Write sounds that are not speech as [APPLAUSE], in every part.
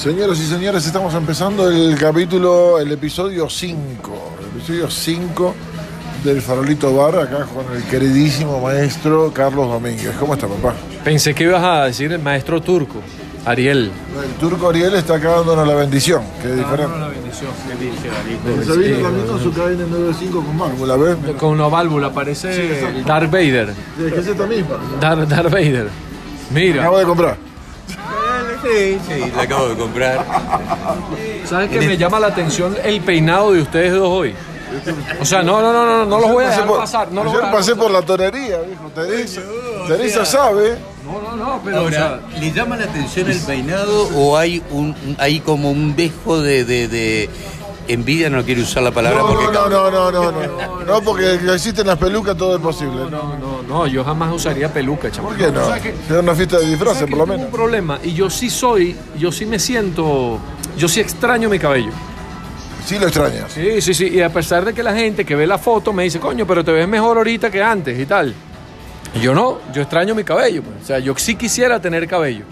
Señoras y señores, estamos empezando el capítulo, el episodio 5. El episodio 5 del Farolito Bar, acá con el queridísimo maestro Carlos Domínguez. ¿Cómo está, papá? Pensé que ibas a decir el maestro turco, Ariel. El turco Ariel está acá dándonos la bendición, que es diferente. la bendición, Se vino también con su cadena 95 con válvula, ¿ves? Con una válvula, parece Darth Vader. Es que es esta misma. Darth, Darth Vader. Mira, Acabo de comprar. Sí, sí, la acabo de comprar. ¿sabes qué me llama la atención el peinado de ustedes dos hoy? O sea, no, no, no, no, no los voy a dejar por- pasar. No a pasé por la tonería, viejo. Teresa, Teresa sea- sabe. No, no, no, pero o sea, Ahora, ¿le llama la atención el peinado o hay un hay como un dejo de, de, de envidia? No quiero usar la palabra No, porque no, no, no, no, no. No, porque existen las pelucas, todo es posible. no, no, no, yo jamás usaría peluca, chaval. ¿Por qué no? Era una fiesta de disfraces, por lo menos. un problema y yo sí soy, yo sí me siento, yo sí extraño mi cabello. Sí lo extrañas. Sí, sí, sí. Y a pesar de que la gente que ve la foto me dice, coño, pero te ves mejor ahorita que antes y tal. Y yo no, yo extraño mi cabello. pues. O sea, yo sí quisiera tener cabello.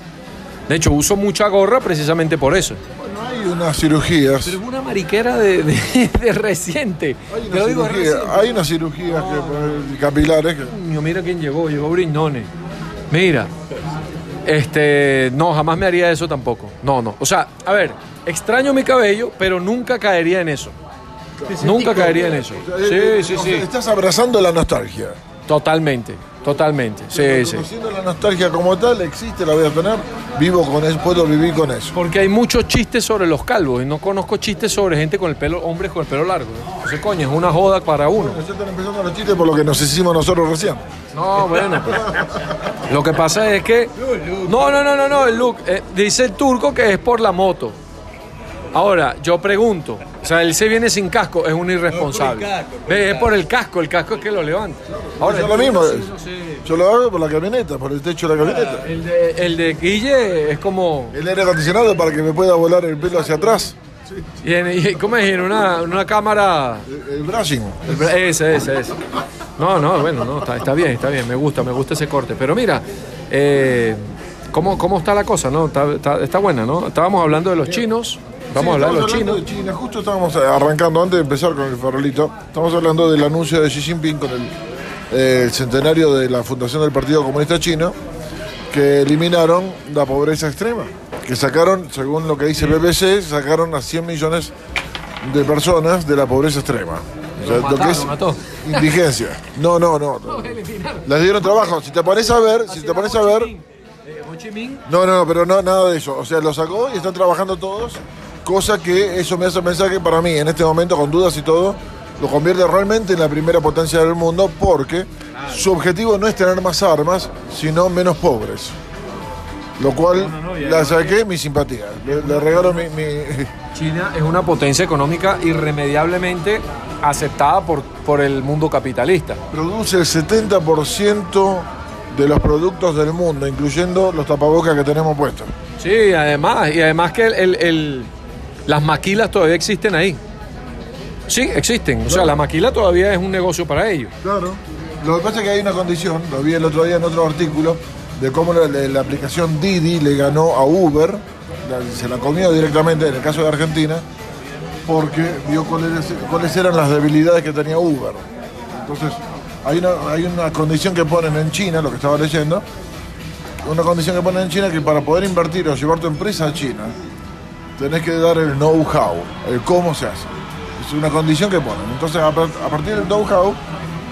De hecho, uso mucha gorra precisamente por eso. Hay unas cirugías. Pero es una mariquera de, de- [LAUGHS] de reciente. Hay Te lo unas digo, es cirugías, reciente. hay unas cirugías que, eh, capilares que. Mira quién llegó, llegó Brignone. Mira, este, no, jamás me haría eso tampoco. No, no. O sea, a ver, extraño mi cabello, pero nunca caería en eso. Nunca caería en eso. eh, Sí, sí, o sí. Estás abrazando la nostalgia. Totalmente, totalmente. Sí, sí. Conociendo la nostalgia como tal, existe, la voy a tener. Vivo con eso, puedo vivir con eso. Porque hay muchos chistes sobre los calvos y no conozco chistes sobre gente con el pelo, hombres con el pelo largo. ¿no? Entonces, coño, es una joda para uno. Ya están empezando los chistes por lo que nos hicimos nosotros recién. No, bueno. Lo que pasa es que. [LAUGHS] No, no, no, no, no, el look. eh, dice el turco que es por la moto. Ahora, yo pregunto. O sea, él se viene sin casco, es un irresponsable. No, es por el casco, por Ve, el es por el casco, el casco es que lo levanta. Ahora, Yo lo mismo. Yo lo hago por la camioneta, por el techo de la camioneta. El de, el de Guille es como. El aire acondicionado para que me pueda volar el pelo hacia atrás. Y en, y- ¿Cómo es? En una, una cámara. El, el brushing. Ese, ese, ese. No, no, bueno, no, está, está bien, está bien, me gusta, me gusta ese corte. Pero mira, eh, ¿cómo, ¿cómo está la cosa? no? Está, está- está buena, ¿no? Estábamos hablando de los chinos, vamos a hablar de los chinos. China. Justo estábamos arrancando, antes de empezar con el farolito, estamos hablando del anuncio de Xi Jinping con el, el centenario de la fundación del Partido Comunista Chino, que eliminaron la pobreza extrema. Que sacaron, según lo que dice BBC, sacaron a 100 millones de personas de la pobreza extrema. O sea, Lo lo que es mataron, mató. indigencia. No, no, no. no. Les dieron trabajo. Si te pones a ver, si te pones a ver, Eh, Ho Chi Minh, no, no, pero no, nada de eso. O sea, lo sacó y están trabajando todos, cosa que eso me hace pensar que para mí, en este momento, con dudas y todo, lo convierte realmente en la primera potencia del mundo porque su objetivo no es tener más armas, sino menos pobres. Lo cual, la saqué mi simpatía. Le, le regalo mi... mi- China es una potencia económica irremediablemente aceptada por, por el mundo capitalista. Produce el 70% de los productos del mundo, incluyendo los tapabocas que tenemos puestos. Sí, además, y además que el- el- el- las maquilas todavía existen ahí. Sí, existen. O sea, la maquila todavía es un negocio para ellos. Claro. Lo que pasa es que hay una condición, lo vi el otro día en otro artículo, de cómo la, la- la aplicación Didi le ganó a Uber, la- se la comió directamente en el caso de Argentina, porque vio cuáles, cuáles eran las debilidades que tenía Uber. Entonces, hay una, hay una condición que ponen en China, lo que estaba leyendo, una condición que ponen en China que para poder invertir o llevar tu empresa a China, tenés que dar el know-how, el cómo se hace. Es una condición que ponen. Entonces, a, par- a partir del know-how,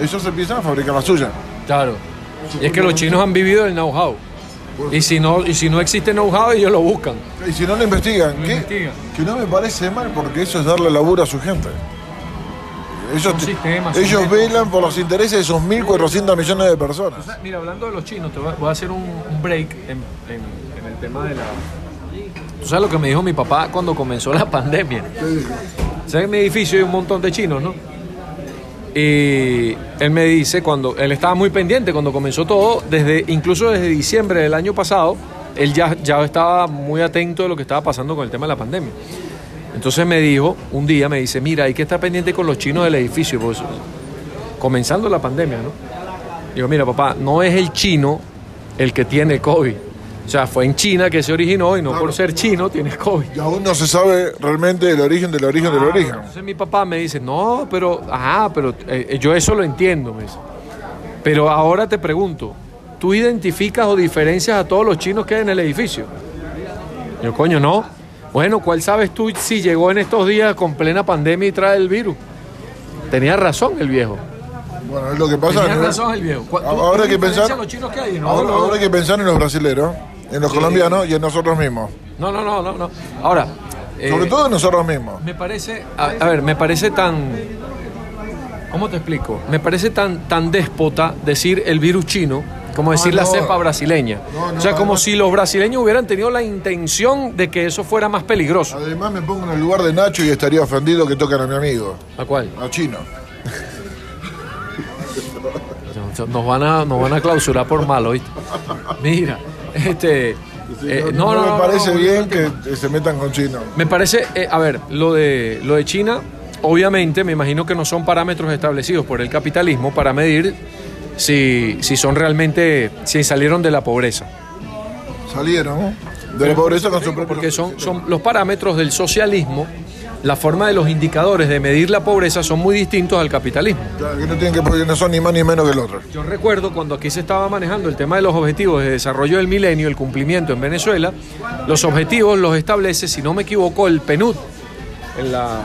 ellos empiezan a fabricar la suya. Claro. Y es que los chinos han vivido el know-how. Y si no, y si no existe know-how, ellos lo buscan. Y si no lo investigan, ¿qué? investigan. que no me parece mal, porque eso es darle laburo a su gente. Ellos, ellos velan por los intereses de esos 1.400 millones de personas. Mira, hablando de los chinos, te voy a- voy a hacer un, un break en, en- en el tema de la... ¿Tú sabes lo que me dijo mi papá cuando comenzó la [LAUGHS] pandemia? ¿Sabes en mi edificio hay un montón de chinos, no? Y él me dice, cuando él estaba muy pendiente cuando comenzó todo, desde incluso desde diciembre del año pasado, él ya, ya estaba muy atento de lo que estaba pasando con el tema de la pandemia. Entonces me dijo, un día me dice, mira, hay que estar pendiente con los chinos del edificio, pues, comenzando la pandemia, ¿no? Digo, mira, papá, no es el chino el que tiene COVID, O sea, fue en China que se originó y no por ser chino tienes COVID. Y aún no se sabe realmente el origen del origen del origen. Entonces mi papá me dice, no, pero, ajá, pero eh, yo eso lo entiendo. Me dice. Pero ahora te pregunto, ¿tú identificas o diferencias a todos los chinos que hay en el edificio? Yo, coño, no. Bueno, ¿cuál sabes tú si llegó en estos días con plena pandemia y trae el virus? Tenía razón el viejo. Bueno, es lo que pasa. Tenía ¿no? razón el viejo. ¿Cu- tú- Ahora hay que pensar- los chinos que hay? No, Ahora, no, ahora hay que pensar en los brasileros, en los colombianos y en nosotros mismos. no, no, no, no, no. Ahora, eh, Sobre todo en nosotros mismos. me parece, a, a ver, me parece tan, ¿cómo te explico? Me parece tan, tan déspota decir el virus chino como decir la no. cepa brasileña. No, o sea, como además- si los brasileños hubieran tenido la intención de que eso fuera más peligroso. Además me pongo en el lugar de Nacho y estaría ofendido que toquen a mi amigo, ¿A cuál? a Chino. [LAUGHS] Nos van a, nos van a clausurar por malo, ¿viste? Mira, [LAUGHS] este... eh, no, no, no, me parece no, bien que se metan con Chino. Me parece, eh, a ver, lo de, lo de China, obviamente, me imagino que no son parámetros establecidos por el capitalismo para medir si, si son realmente, si salieron de la pobreza. Salieron de la pobreza con su propio... Porque son, son los parámetros del socialismo, la forma de los indicadores de medir la pobreza son muy distintos al capitalismo. Claro, que no tienen que no son ni más ni menos que el otro. Yo recuerdo cuando aquí se estaba manejando el tema de los objetivos de desarrollo del milenio, el cumplimiento en Venezuela, los objetivos los establece, si no me equivoco, el PNUD, en la-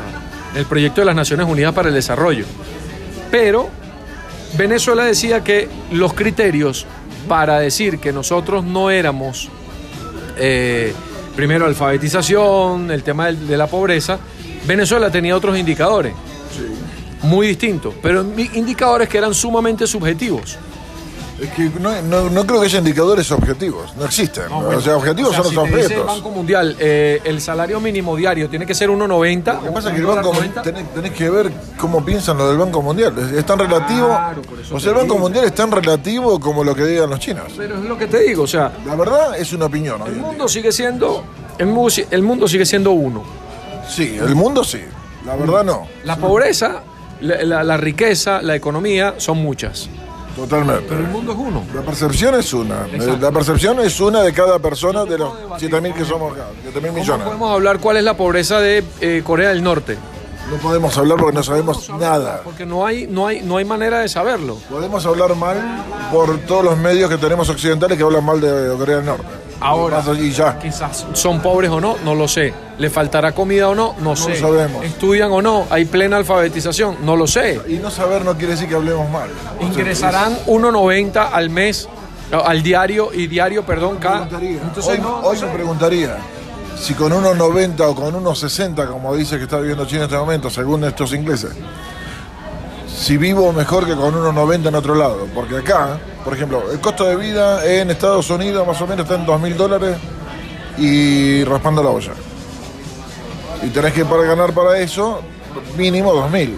el proyecto de las Naciones Unidas para el Desarrollo. Pero Venezuela decía que los criterios para decir que nosotros no éramos, eh, primero, alfabetización, el tema de la pobreza, Venezuela tenía otros indicadores muy distintos, pero indicadores que eran sumamente subjetivos. Es que no, no- no creo que haya indicadores objetivos, no existen. o sea, objetivos O sea, son si los te dice el objetos. Banco Mundial, eh, el salario mínimo diario tiene que ser 1.90. Lo que pasa es que el Banco dólar Mun- 90. tenés, tenés que ver cómo piensan lo del Banco Mundial. Es, es tan relativo. Claro, o sea, el Banco digo. Mundial es tan relativo como lo que digan los chinos. Pero es lo que te digo, o sea, La verdad es una opinión. el mundo sigue siendo, el el mundo sigue siendo uno. Sí, el mundo sí. La verdad no. La pobreza, la, la- la riqueza, la economía son muchas, Totalmente. pero el mundo es uno. La percepción es una. Exacto. La percepción es una de cada persona de los 7.000 que somos acá. 7.000 ¿Cómo millones. podemos hablar cuál es la pobreza de eh, Corea del Norte? No podemos hablar porque no sabemos nada. Porque no hay, no hay, no hay manera de saberlo. Podemos hablar mal por todos los medios que tenemos occidentales que hablan mal de Corea del Norte. Ahora. Y ya. Quizás son pobres o no, no lo sé. ¿Le faltará comida o no? No, sé. sabemos. ¿Estudian o no? ¿Hay plena alfabetización? No lo sé. Y no saber no quiere decir que hablemos mal. Ingresarán 1.90 al mes, no, al diario y diario, perdón, cada. Entonces, hoy no, hoy no me preguntaría si con unos 90 o con unos 60, como dice que está viviendo China en este momento, según estos ingleses, si vivo mejor que con unos 90 en otro lado. Porque acá, por ejemplo, el costo de vida en Estados Unidos más o menos está en 2 mil dólares y raspando la olla. Y tenés que para ganar para eso mínimo 2 mil.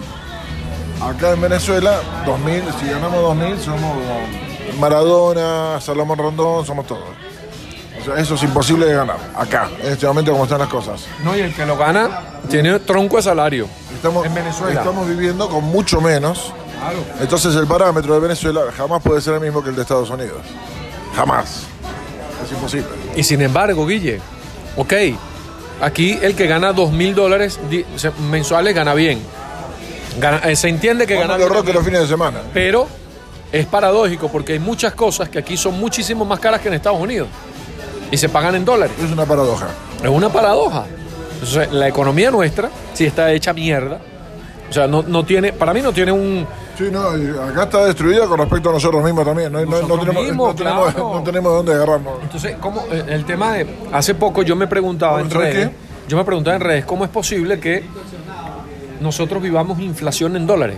Acá en Venezuela, 2000, si ganamos 2000 somos Maradona, Salomón Rondón, somos todos. O sea, eso es imposible de ganar. Acá, en este momento como están las cosas. No, y el que lo gana tiene tronco de salario. Estamos, En Venezuela. estamos viviendo con mucho menos. Entonces el parámetro de Venezuela jamás puede ser el mismo que el de Estados Unidos. Jamás. Es imposible. Y sin embargo, Guille, ok, aquí el que gana 2 mil dólares mensuales gana bien. Gana- eh, se entiende que gana bien. los fines de semana. Pero es paradójico porque hay muchas cosas que aquí son muchísimo más caras que en Estados Unidos. Y se pagan en dólares. Es una paradoja. Es una paradoja. Entonces, la economía nuestra sí está hecha mierda. O sea, no, no tiene, para mí no tiene un... Sí, no, y acá está destruida con respecto a nosotros mismos también. No, no- no Nosotros tenemos, mismos, no, tenemos, claro. no tenemos de dónde agarrarnos. Entonces, ¿cómo? Eh, El tema de... Hace poco yo me preguntaba en ¿Sabes redes, qué? yo me preguntaba en redes, ¿cómo es posible que nosotros vivamos inflación en dólares?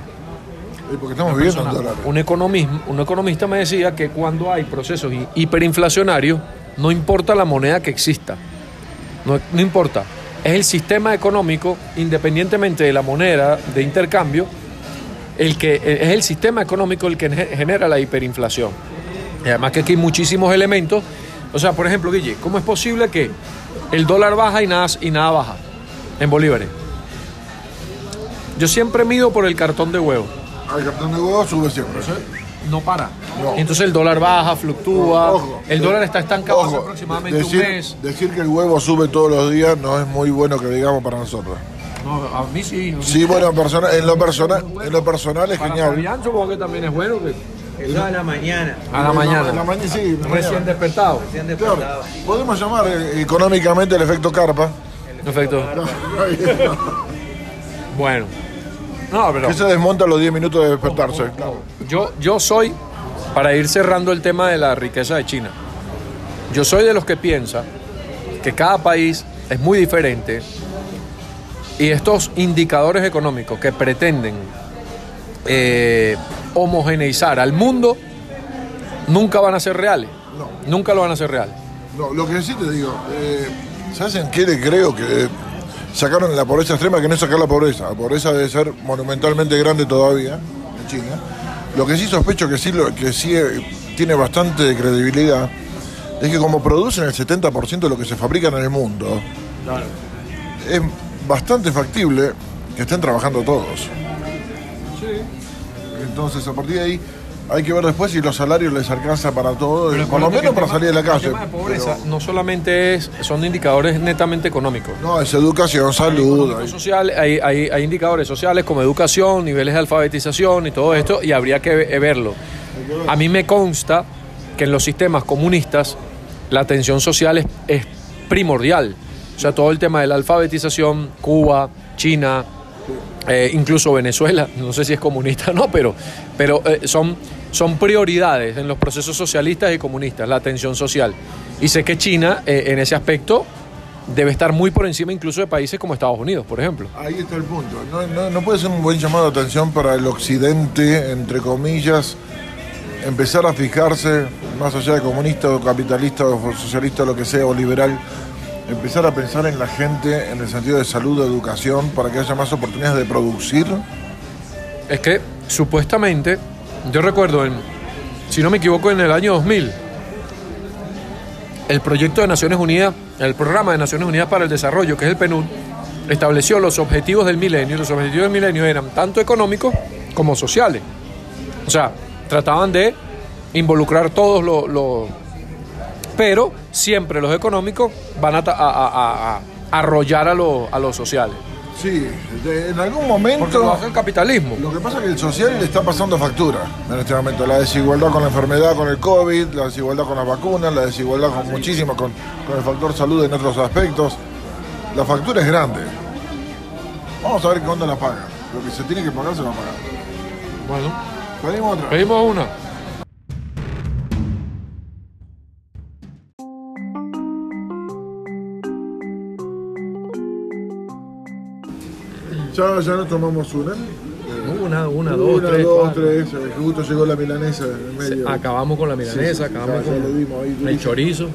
Y porque estamos viviendo en dólares. Un, economismo, un economista me decía que cuando hay procesos hi- hiperinflacionarios, no importa la moneda que exista, no, no importa, es el sistema económico, independientemente de la moneda de intercambio, el que es el sistema económico el que ge- genera la hiperinflación. Y además que aquí hay muchísimos elementos. O sea, por ejemplo, Guille, ¿cómo es posible que el dólar baja y nada, y nada baja en bolívares? Yo siempre mido por el cartón de huevo. Al cartón de huevo sube siempre. no para. No. Entonces el dólar baja, fluctúa, Ojo. el dólar está estancado hace aproximadamente decir, un mes. decir que el huevo sube todos los días no es muy bueno que digamos para nosotros. No, a mí sí. Sí, bueno, persona- en lo personal, en lo personal es Para genial. Fabián supongo que también es bueno que a la mañana. a la mañana. la mañana sí, en la Recién mañana. despertado. Recién Claro, despertado. podemos llamar eh, económicamente el efecto carpa. Perfecto. [LAUGHS] Bueno. No, pero Que se desmonta a los 10 minutos de despertarse. Claro. yo, yo soy, para ir cerrando el tema de la riqueza de China, yo soy de los que piensa que cada país es muy diferente y estos indicadores económicos que pretenden eh, homogeneizar al mundo nunca van a ser reales. No. Nunca lo van a ser reales. No, lo que sí te digo, eh, ¿sabes en qué le creo que sacaron la pobreza extrema? Que no es sacar la pobreza. La pobreza debe ser monumentalmente grande todavía en China. Lo que sí sospecho que sí, lo, que sí eh, tiene bastante credibilidad es que como producen el 70% de lo que se fabrica en el mundo, es bastante factible que estén trabajando todos. Entonces, a partir de ahí, hay que ver después si los salarios les alcanza para todo, Pero por lo menos para salir de la calle. El tema de pobreza Pero- no solamente es, son indicadores netamente económicos. No, es educación, salud. Económico, hay- social, hay, hay- hay indicadores sociales como educación, niveles de alfabetización y todo esto, y habría que ve- verlo. A mí me consta que en los sistemas comunistas la atención social es, es primordial. O sea, todo el tema de la alfabetización, Cuba, China, eh, incluso Venezuela, [LAUGHS] no sé si es comunista o no, pero, pero eh, son, son prioridades en los procesos socialistas y comunistas, la atención social. Y sé que China, eh, en ese aspecto, debe estar muy por encima incluso de países como Estados Unidos, por ejemplo. Ahí está el punto. No, no- no puede ser un buen llamado de atención para el occidente, entre comillas, empezar a fijarse, más allá de comunista o capitalista o socialista lo que sea, o liberal, empezar a pensar en la gente en el sentido de salud, de educación, para que haya más oportunidades de producir. Es que supuestamente, yo recuerdo, en, si no me equivoco, en el año 2000, el proyecto de Naciones Unidas, el programa de Naciones Unidas para el Desarrollo, que es el PNUD, estableció los objetivos del milenio. Los objetivos del milenio eran tanto económicos como sociales. O sea, trataban de involucrar todos los... los- pero siempre los económicos van a, ta- a- a- a- a arrollar a, los- a los sociales. Sí, de- en algún Porque momento... lo hace el capitalismo. Lo que pasa es que el social le está pasando factura en este momento. La desigualdad con la enfermedad, con el COVID, la desigualdad con las vacunas, la desigualdad con muchísimo, con, con el factor salud en otros aspectos. La factura es grande. Vamos a ver cuándo la paga. Lo que se tiene que pagar se va a pagar. Bueno, Pedimos otra. pedimos una. Ya, ya nos tomamos una. Una, una, dos, una, tres, dos, tres. Justo llegó la milanesa en medio. Acabamos con la milanesa, acabamos ya- ya con lo dimos ahí, el chorizo.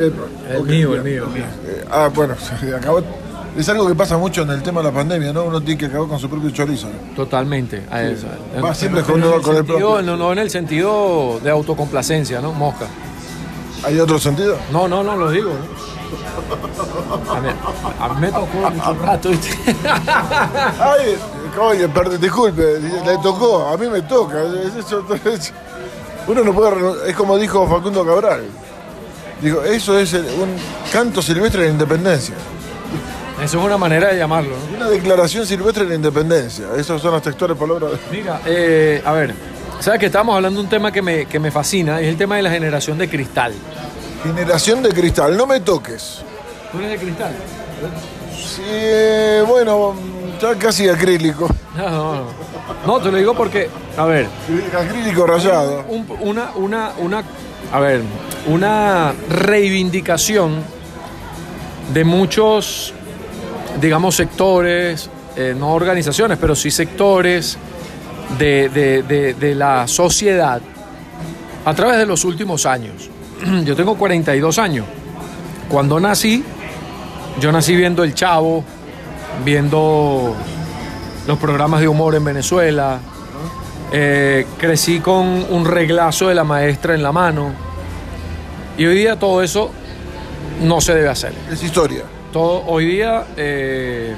Epa, El mío, el mío, el mío. Eh, ah, bueno, [LAUGHS] acabó. Es algo que pasa mucho en el tema de la pandemia, ¿no? Uno tiene que acabar con su propio chorizo. Totalmente. a eso. Siempre En- con- el con el propio. No, no en el sentido de autocomplacencia, ¿no? Mosca. ¿Hay otro sentido? No, no, no lo digo. ¿no? A, mí, a mí me tocó mucho rato, ¿viste? [LAUGHS] Ay, oye, perdón, disculpe, le tocó, a mí me toca. es- eso- es- uno no puede es como dijo Facundo Cabral. Digo, eso es el- un canto silvestre de la independencia. Eso es una manera de llamarlo, ¿no? Una declaración silvestre de la independencia. Esas son las textuales palabras. Mira, eh, a ver, ¿sabes que estamos hablando de un tema que me, que me fascina? Es el tema de la generación de cristal. Generación de cristal, no me toques. ¿Tú eres de cristal? Sí, bueno, ya casi acrílico. No, no, no. No, te lo digo porque, a ver, Acrílico rayado. un- una, una, una, a ver, una reivindicación de muchos, digamos, sectores, eh, no organizaciones, pero sí sectores de, de- de- de la sociedad a través de los últimos años. [CLEARS THROAT] Yo tengo 42 años. Cuando nací, yo nací viendo El Chavo, viendo los programas de humor en Venezuela, eh, crecí con un reglazo de la maestra en la mano. Y hoy día todo eso no se debe hacer. Es historia. Todo, hoy día, eh,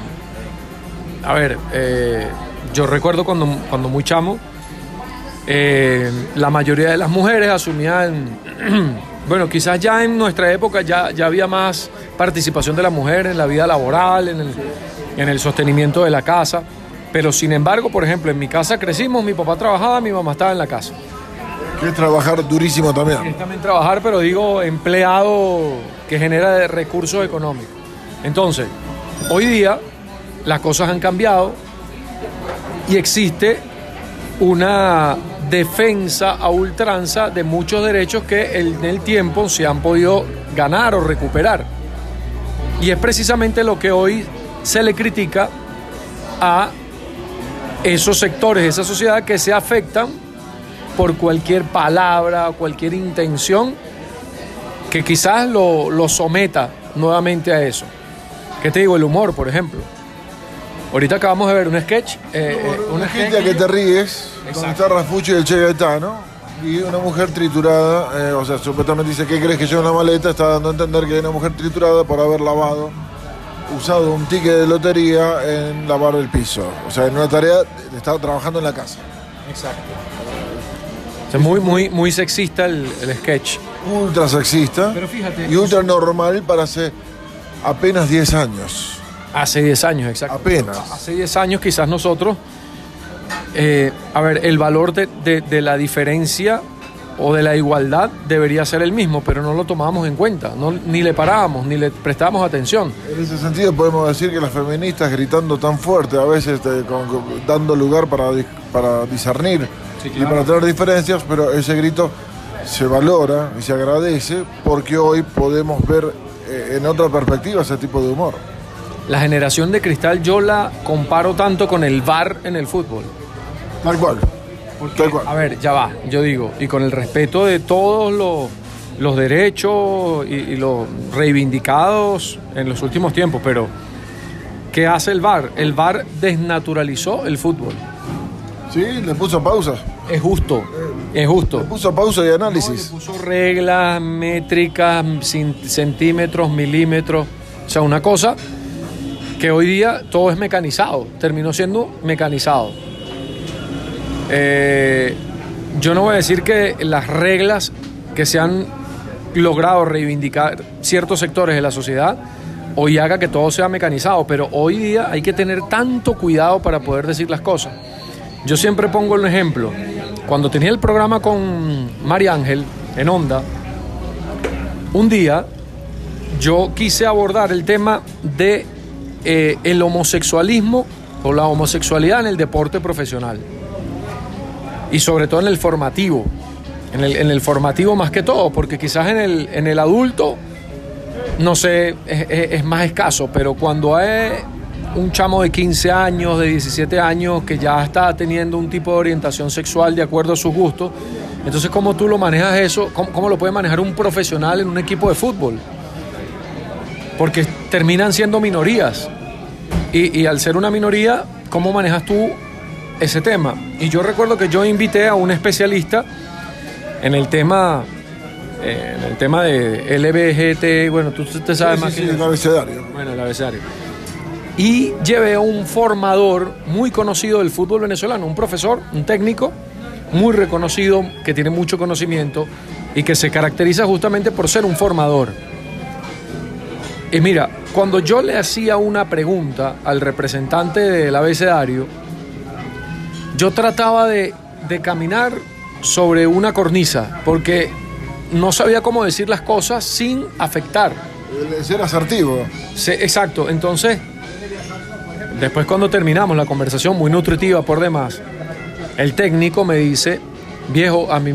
a ver, eh, yo recuerdo cuando, cuando muy chamo, eh, la mayoría de las mujeres asumían, [CLEARS THROAT] bueno, quizás ya en nuestra época ya, ya había más participación de la mujer en la vida laboral, en el, en el sostenimiento de la casa, pero sin embargo, por ejemplo, en mi casa crecimos, mi papá trabajaba, mi mamá estaba en la casa. Que es trabajar durísimo también. Es también trabajar, pero digo empleado que genera recursos económicos. Entonces, hoy día las cosas han cambiado y existe una defensa a ultranza de muchos derechos que en el tiempo se han podido ganar o recuperar. Y es precisamente lo que hoy se le critica a esos sectores esa sociedad que se afectan por cualquier palabra, cualquier intención que quizás lo, lo someta nuevamente a eso. ¿Qué te digo? El humor, por ejemplo. Ahorita acabamos de ver un sketch. eh, eh, Una gente que te ríes, donde Exacto. está Rafucci y el Che Gaetano, y una mujer triturada, eh, o sea, supuestamente dice, ¿qué crees que lleva en la maleta? Está dando a entender que hay una mujer triturada por haber lavado, usado un ticket de lotería en lavar el piso. O sea, en una tarea, estaba trabajando en la casa. Exacto. O sea, muy, muy, muy sexista el, el sketch. Ultra sexista Pero fíjate, y ultra normal para hace apenas 10 años. Hace 10 años, exacto. Apenas. Hace 10 años quizás nosotros, eh, a ver, el valor de, de- de la diferencia o de la igualdad debería ser el mismo, pero no lo tomábamos en cuenta, no, ni le parábamos, ni le prestábamos atención. En ese sentido podemos decir que las feministas gritando tan fuerte, a veces este, con- con- dando lugar para, para discernir Sí, y para tener diferencias, pero ese grito se valora y se agradece porque hoy podemos ver eh, en otra perspectiva ese tipo de humor. La generación de cristal yo la comparo tanto con el VAR en el fútbol. Tal cual. Tal cual. A ver, ya va, yo digo, y con el respeto de todos los, los derechos y, y los reivindicados en los últimos tiempos, pero ¿qué hace el VAR? El VAR desnaturalizó el fútbol. Sí, le puso pausa. Es justo, es justo. Le puso pausa y No, le análisis. puso reglas, métricas, centímetros, milímetros. O sea, una cosa que hoy día todo es mecanizado. Terminó siendo mecanizado. Eh, yo no voy a decir que las reglas que se han logrado reivindicar ciertos sectores de la sociedad hoy haga que todo sea mecanizado, pero hoy día hay que tener tanto cuidado para poder decir las cosas. Yo siempre pongo un ejemplo. Cuando tenía el programa con María Ángel en Onda, un día yo quise abordar el tema de eh, el homosexualismo o la homosexualidad en el deporte profesional y sobre todo en el formativo, en el, en el formativo más que todo, porque quizás en el, en el adulto, no sé, es, es- más escaso, pero cuando hay un chamo de 15 años, de 17 años, que ya está teniendo un tipo de orientación sexual de acuerdo a sus gustos, entonces ¿cómo tú lo manejas eso? ¿Cómo, cómo lo puede manejar un profesional en un equipo de fútbol? Porque terminan siendo minorías. Y, y al ser una minoría, ¿cómo manejas tú ese tema? Y yo recuerdo que yo invité a un especialista en el tema, eh, en el tema de LBGT, bueno, tú te sabes Sí, más sí, que sí, el abecedario. Bueno, el abecedario. Y llevé a un formador muy conocido del fútbol venezolano, un profesor, un técnico muy reconocido, que tiene mucho conocimiento y que se caracteriza justamente por ser un formador. Y mira, cuando yo le hacía una pregunta al representante del abecedario, yo trataba de, de caminar sobre una cornisa, porque no sabía cómo decir las cosas sin afectar. Ser asertivo. Sí, exacto. Entonces, después cuando terminamos la conversación, muy nutritiva por demás, el técnico me dice, viejo, a mí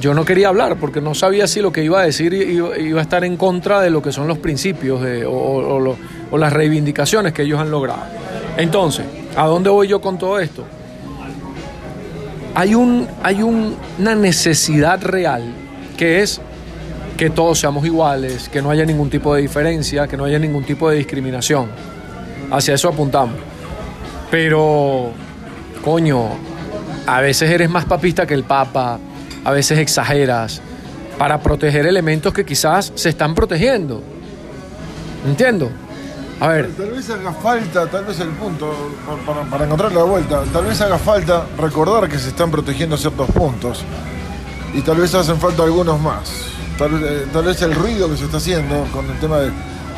yo no quería hablar porque no sabía si lo que iba a decir iba, a estar en contra de lo que son los principios o las reivindicaciones que ellos han logrado. Entonces, ¿a dónde voy yo con todo esto? Hay, un, hay un- una necesidad real que es que todos seamos iguales, que no haya ningún tipo de diferencia, que no haya ningún tipo de discriminación. Hacia eso apuntamos. Pero, coño, a veces eres más papista que el Papa, a veces exageras para proteger elementos que quizás se están protegiendo. Entiendo. A ver, Tal vez haga falta, tal vez el punto, para, encontrar la vuelta, tal vez haga falta recordar que se están protegiendo ciertos puntos y tal vez hacen falta algunos más. Tal, eh, vez el ruido que se está haciendo con el tema de,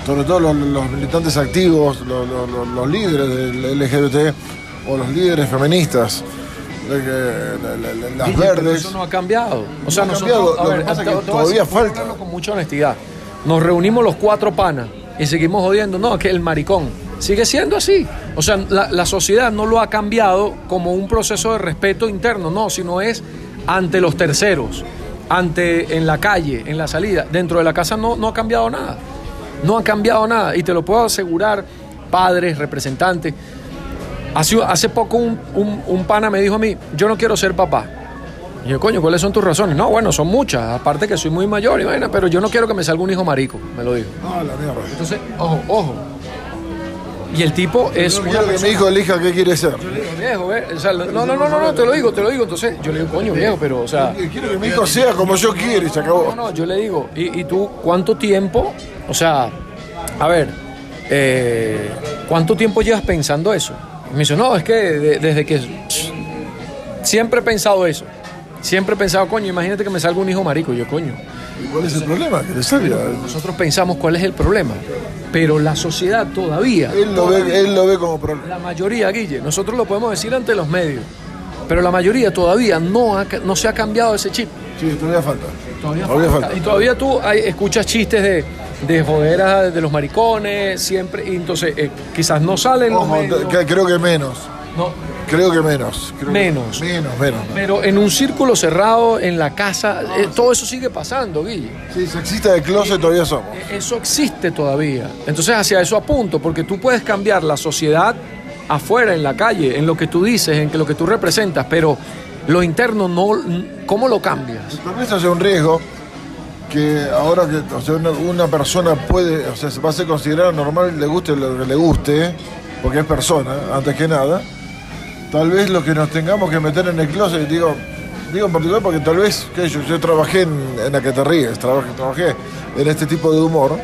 sobre todo los, militantes activos, los líderes del LGBT o los líderes feministas, las Guille, pero verdes. Eso no ha cambiado. O sea, No nosotros, cambiado. a ver, es que todavía falta. Con mucha honestidad. Nos reunimos los cuatro panas y seguimos jodiendo. No, que el maricón sigue siendo así. O sea, la, la sociedad no lo ha cambiado como un proceso de respeto interno, no, sino es ante los terceros, ante en la calle, en la salida. Dentro de la casa no, no ha cambiado nada. No ha cambiado nada. Y te lo puedo asegurar, padres, representantes. Hace, hace poco un, un- un pana me dijo a mí, yo no quiero ser papá. Y yo, coño, ¿cuáles son tus razones? No, bueno, son muchas. Aparte que soy muy mayor, y pero yo no quiero que me salga un hijo marico, me lo dijo. Ah, la mierda. Entonces, ojo, ojo. Y el tipo es quiero que mi hijo elija qué quiere ser. Yo le digo, viejo, o sea, no, no, no, no, no, te lo digo, te lo digo. Entonces, yo le digo, coño, viejo, pero, o sea, Quiero que mi hijo sea como yo quiero y se acabó. no, no, yo le digo, ¿y, y tú cuánto tiempo? O sea, a ver, eh, ¿cuánto tiempo llevas pensando eso? Me dice, no, es que de- desde que siempre he pensado eso. Siempre he pensado, coño, imagínate que me salga un hijo marico. Y yo, coño, ¿Y ¿Cuál es el problema? Que le salga. nosotros pensamos cuál es el problema. Pero la sociedad todavía, Él lo ve, él lo ve como problema. la mayoría, Guille, nosotros lo podemos decir ante los medios, pero la mayoría todavía no, ha no se ha cambiado ese chip. Sí, todavía falta. Todavía, Todavía falta. falta. Y todavía tú hay- escuchas chistes de, de de los maricones, siempre, y entonces eh, quizás no salen los Ojo, medios, que- creo que menos. no, Creo que menos. Creo que- Menos. menos, menos. pero en un círculo cerrado, en la casa, eh, todo eso sigue pasando, Guille. Sí, sexista de closet todavía somos. Eh, Eso existe todavía. Entonces hacia eso apunto, porque tú puedes cambiar la sociedad afuera, en la calle, en lo que tú dices, en lo que tú representas, pero lo interno no, ¿cómo lo cambias? Tal vez haya un riesgo que ahora que o sea, una, persona puede, o sea, se va a ser considerada normal, le guste lo que le guste, porque es persona, antes que nada. Tal vez lo que nos tengamos que meter en el closet, digo, digo en particular porque tal vez, que yo, trabajé en, la que te ríes, trabajé, trabajé en este tipo de humor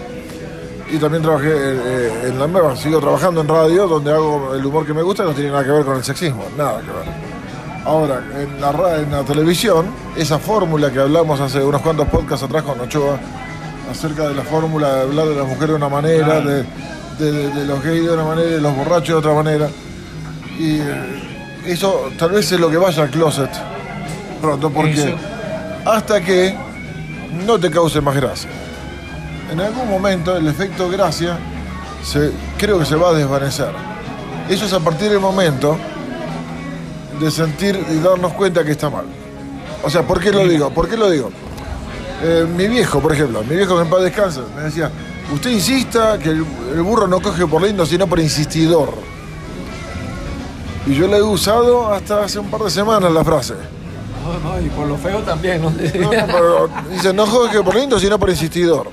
y también trabajé eh, en la nueva, sigo trabajando en radio donde hago el humor que me gusta no tiene nada que ver con el sexismo, nada que ver. Ahora, en la, en la televisión, esa fórmula que hablamos hace unos cuantos podcasts atrás con Ochoa, acerca de la fórmula de hablar de las mujeres de una manera, de, de- de- de los gays de una manera y de los borrachos de otra manera. Y eh, eso tal vez es lo que vaya al closet pronto, porque hasta que no te cause más gracia. En algún momento el efecto gracia se, creo que se va a desvanecer. Eso es a partir del momento de sentir y darnos cuenta que está mal. O sea, ¿por qué lo digo? ¿Por qué lo digo? Eh, mi viejo, por ejemplo, mi viejo que en paz descansa, me decía, usted insista que el, el burro no coge por lindo, sino por insistidor. Y yo la he usado hasta hace un par de semanas la frase. No, no, y por lo feo también, ¿no? No, no, pero dice, no coge por lindo, sino por insistidor.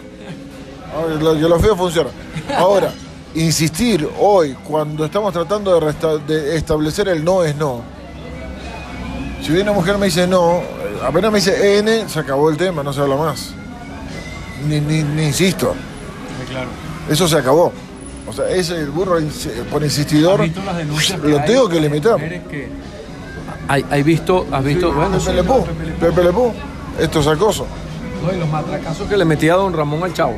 Lo- Que lo feo funciona. Ahora, insistir hoy, cuando estamos tratando de, de establecer el no es no. Si una mujer me dice no, eh, apenas me dice N, se acabó el tema, no se habla más. Ni, ni, ni insisto. claro. Eso se acabó. O sea, ese el burro por insistidor ¿Has visto las denuncias lo hay tengo que limitar. que- Hay, hay visto, has visto, bueno, sí, Pepe Le no, Pew, Pepe Le Pew. Pepe Le Pew. Esto es acoso. No, y los matracazos que le metía a don Ramón al chavo.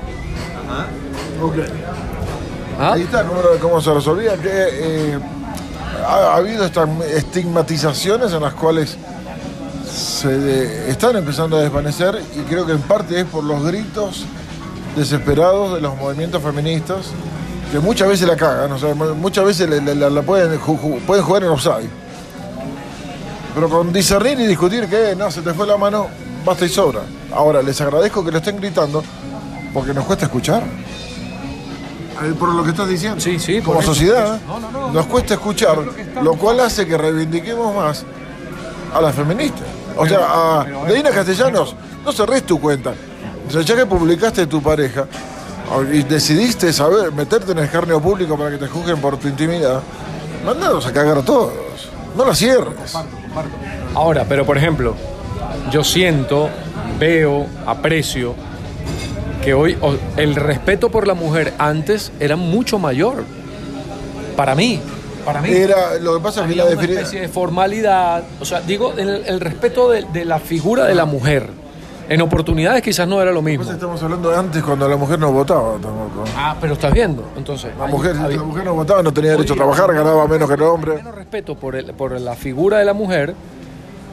Ok. ¿Ah? Ahí está cómo, cómo se resolvía. Que, eh, ha, ha habido estas estigmatizaciones en las cuales se de- están empezando a desvanecer y creo que en parte es por los gritos desesperados de los movimientos feministas que muchas veces la cagan, o sea, mu- muchas veces la, pueden, pueden jugar en offside. Pero con discernir y discutir que no, se te fue la mano, basta y sobra. Ahora, les agradezco que lo estén gritando porque nos cuesta escuchar. Eh, Por lo que estás diciendo. Sí, sí, por Como eso, sociedad, por eso. No, no, no. nos cuesta escuchar, lo cual hace que reivindiquemos más a las feministas. O sea, a pero, Castellanos, no cerrés tu cuenta. O sea, ya que publicaste tu pareja y decidiste saber meterte en el escarnio público para que te juzguen por tu intimidad, mandados a cagar a todos. No la cierres. Ahora, pero por ejemplo, yo siento, veo, aprecio que hoy el respeto por la mujer antes era mucho mayor. Para mí, para mí. Era, lo que pasa es que la una especie de formalidad, o sea, digo, el, el respeto de, de la figura de la mujer. En oportunidades quizás no era lo mismo. Estamos hablando de antes cuando la mujer no votaba tampoco. Ah, pero estás viendo, entonces. La hay- mujer, había- la mujer no votaba, no tenía derecho a trabajar, ganaba menos que el hombre. menos respeto por, el- por la figura de la mujer.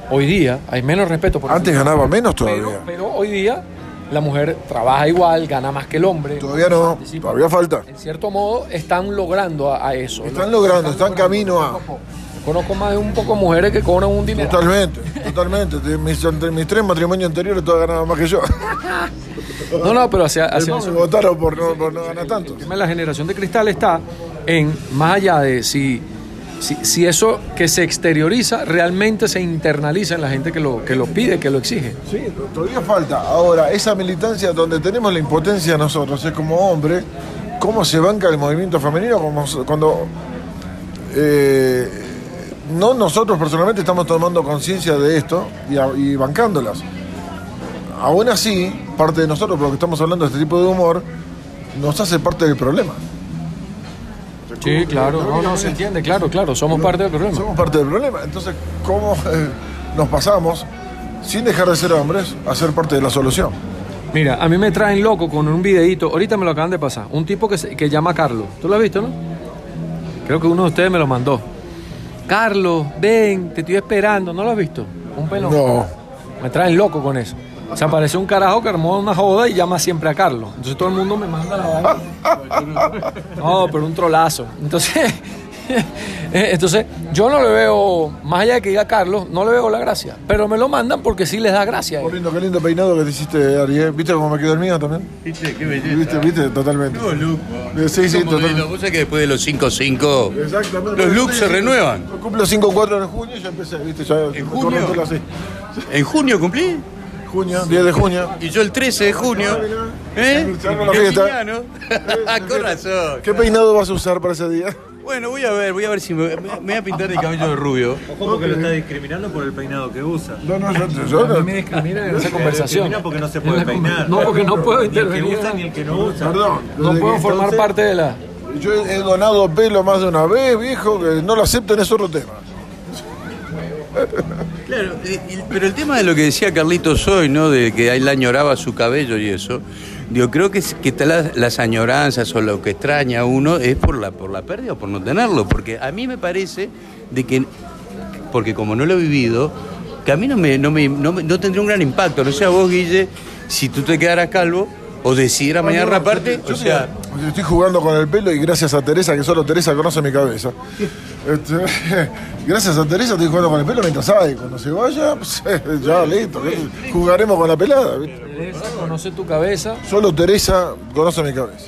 Hoy día hay menos respeto por Antes ganaba menos pero, todavía. pero hoy día la mujer trabaja igual, gana más que el hombre. Todavía no, participa. todavía falta. En cierto modo están logrando a, a eso. ¿no? Están logrando, están camino a. Conozco más de un poco mujeres que cobran un dinero. Totalmente, totalmente. Mis, entre mis tres matrimonios anteriores todas ganaban más que yo. [LAUGHS] No, no, pero hacia, hacia Me eso. votaron por no, por no ganar tanto. El tema de la generación de cristal está en, más allá de si, si, si eso que se exterioriza realmente se internaliza en la gente que lo, que lo pide, que lo exige. Sí, todavía falta. Ahora, esa militancia donde tenemos la impotencia nosotros, es como hombre, cómo se banca el movimiento femenino cuando eh, no nosotros personalmente estamos tomando conciencia de esto y, y bancándolas. Aún así, parte de nosotros, porque estamos hablando de este tipo de humor, nos hace parte del problema. Sí, claro, no, no se entiende, claro, claro, somos parte del problema. Somos parte del problema. Entonces, ¿cómo eh, nos pasamos, sin dejar de ser hombres, a ser parte de la solución? Mira, a mí me traen loco con un videíto, ahorita me lo acaban de pasar, un tipo que, se- que llama Carlos. ¿Tú lo has visto, no? Creo que uno de ustedes me lo mandó. Carlos, ven, te estoy esperando, ¿no lo has visto? Un pelón. No. Me traen loco con eso. Se aparece un carajo que armó una joda y llama siempre a Carlos. Entonces todo el mundo me manda la vaina. [LAUGHS] No, pero un trolazo. Entonces, eh, [LAUGHS] entonces yo no le veo, más allá de que diga Carlos, no le veo la gracia. Pero me lo mandan porque sí les da gracia. Qué lindo, qué lindo peinado que te hiciste, Ariel. ¿Viste cómo me quedó el mío también? ¿Viste? Qué belleza. ¿Viste? ¿Viste? Totalmente. No, look. Eh, Sí, sí, totalmente. Pasa es que después de los 5-5, Exactamente. los looks se renuevan. Cumplo 5-4 en junio y ya empecé, ¿viste? Ya ¿En junio? así. En junio cumplí. Junio, 10 de junio. Y yo el 13 de junio. ¿Eh? La fiesta. Quiniano. Con razón. ¿Qué peinado vas a usar para ese día? Bueno, voy a ver, voy a ver si me, voy a pintar de cabello de rubio. Ojo porque lo está discriminando por el peinado que usa. No, no, yo, yo no. me discriminan en esa conversación. discrimina porque no se puede peinar. No, porque no puedo Ni el que intervenir. usa ni el que no usa. Perdón. No puedo formar parte de la... Yo he donado pelo más de una vez, viejo, que no lo acepten es otro tema. Claro, y- pero el tema de lo que decía Carlitos hoy, ¿no? De que él añoraba su cabello y eso, digo, creo que, que tal las, las añoranzas o lo que extraña a uno es por la, por la pérdida o por no tenerlo, porque a mí me parece de que, porque como no lo he vivido, que a mí no, me, no, me, no, me- no tendría un gran impacto, no sé a vos, Guille, si tú te quedaras calvo o decidieras mañana raparte, yo o sea... estoy- jugando con el pelo y gracias a Teresa, que solo Teresa conoce mi cabeza. Este, [LAUGHS] gracias a Teresa estoy jugando con el pelo mientras hay. Cuando se vaya, [LAUGHS] pues, ya listo. Jugaremos con la pelada. ¿viste? Teresa conoce tu cabeza. Solo Teresa conoce mi cabeza.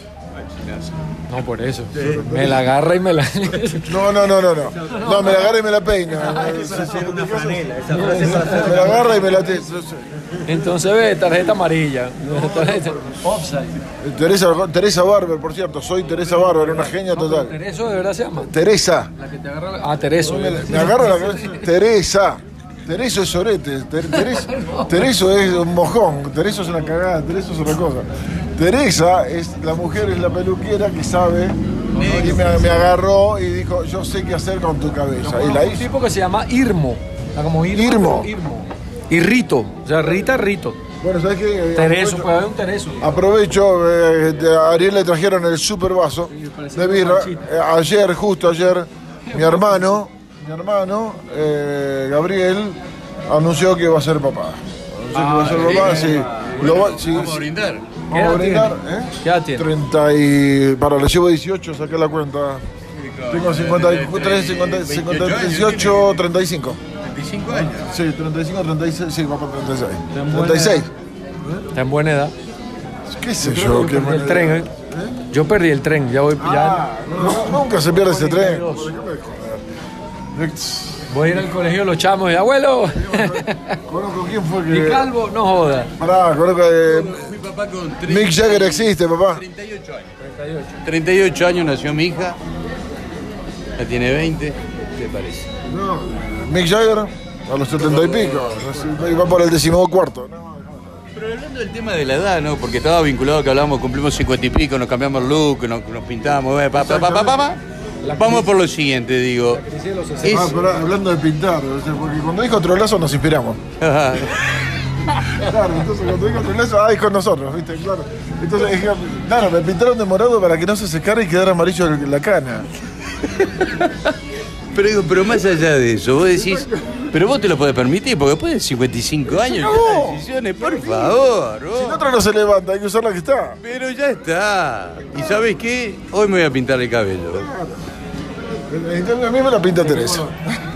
No, por eso. Me la agarra y me la... No, no, no, no, no. No, me la agarra y me la peina. Esa es una franela. Esa frase es para Me la agarra y me la Entonces ve, tarjeta amarilla. Tarjeta-. Teresa, Teresa Barber, por cierto, soy Teresa Barber, una genia total. ¿Tereso de verdad se llama? Teresa, La que te agarra la- Ah, Tereso. me, me agarra la [LAUGHS] cabeza. Teresa. Tereso es sorete, Ter- [LAUGHS] Tereso, Tereso es un mojón, Tereso es una cagada, Tereso es otra cosa. Teresa es la mujer, es la peluquera que sabe y me, me agarró y dijo, yo sé qué hacer con tu cabeza. Y la un hizo. tipo que se llama Irmo. Está como Irmo. Irmo. Irmo. Y Rito. O sea, Rita, Rito. Bueno, ¿sabes qué? Tereso, Aprovecho- puede haber un Tereso. Aprovecho, eh, a Ariel le trajeron el super vaso de birra. Eh, ayer, justo ayer, mi hermano, mi hermano, eh, Gabriel, anunció que va a ser papá. Anunció que va a ser papá, sí. Lo va- sí, Vamos a brindar. ¿Qué edad Vamos a brindar, tiene? ¿eh? ¿Qué edad tiene? 30 y... Para, le llevo 18, saqué la cuenta. Tengo 53, 50, 50, 18, 35. 25 años. Sí, 35, 36, sí, va para 36. Tan buena 36. Está en buena edad. ¿Qué sé yo? qué Perdí el tren, ¿eh? Yo perdí el tren. Ya voy, Ah, no, nunca se pierde ese tren. 42. Déjame de joder. Voy a ir al colegio de los chamos y abuelo. Conozco quién fue y que. calvo, no joda. Pará, conozco que. Mi papá con Mick Jagger existe, papá. 38 años. 38 años nació mi hija. Ya tiene 20. ¿Qué parece? No, Mick Jagger a los 70 y pico. Y va por el decimocuarto. No, Pero hablando del tema de la edad, ¿no? Porque estaba vinculado que hablábamos, cumplimos cincuenta y pico, nos cambiamos el look, nos, nos pintamos, eh, pa, pa, pa, pa, pa, pa. Vamos por lo siguiente, digo. Es- Ah, pero hablando de pintar, o sea, porque cuando dijo trolazo nos inspiramos. [LAUGHS] Claro, entonces cuando dijo trolazo, ah, es con nosotros, ¿viste? Claro. Entonces, dije, claro, me pintaron de morado para que no se secara y quedara amarillo la cana. [LAUGHS] Pero digo, pero más allá de eso, vos decís, pero vos te lo podés permitir, porque después de 55 años, No. decisiones, por favor, Si el otro no se levanta, hay que usar la que está. Pero ya está. ¿Y sabes qué? Hoy me voy a pintar el cabello. A mí me la pinta Teresa.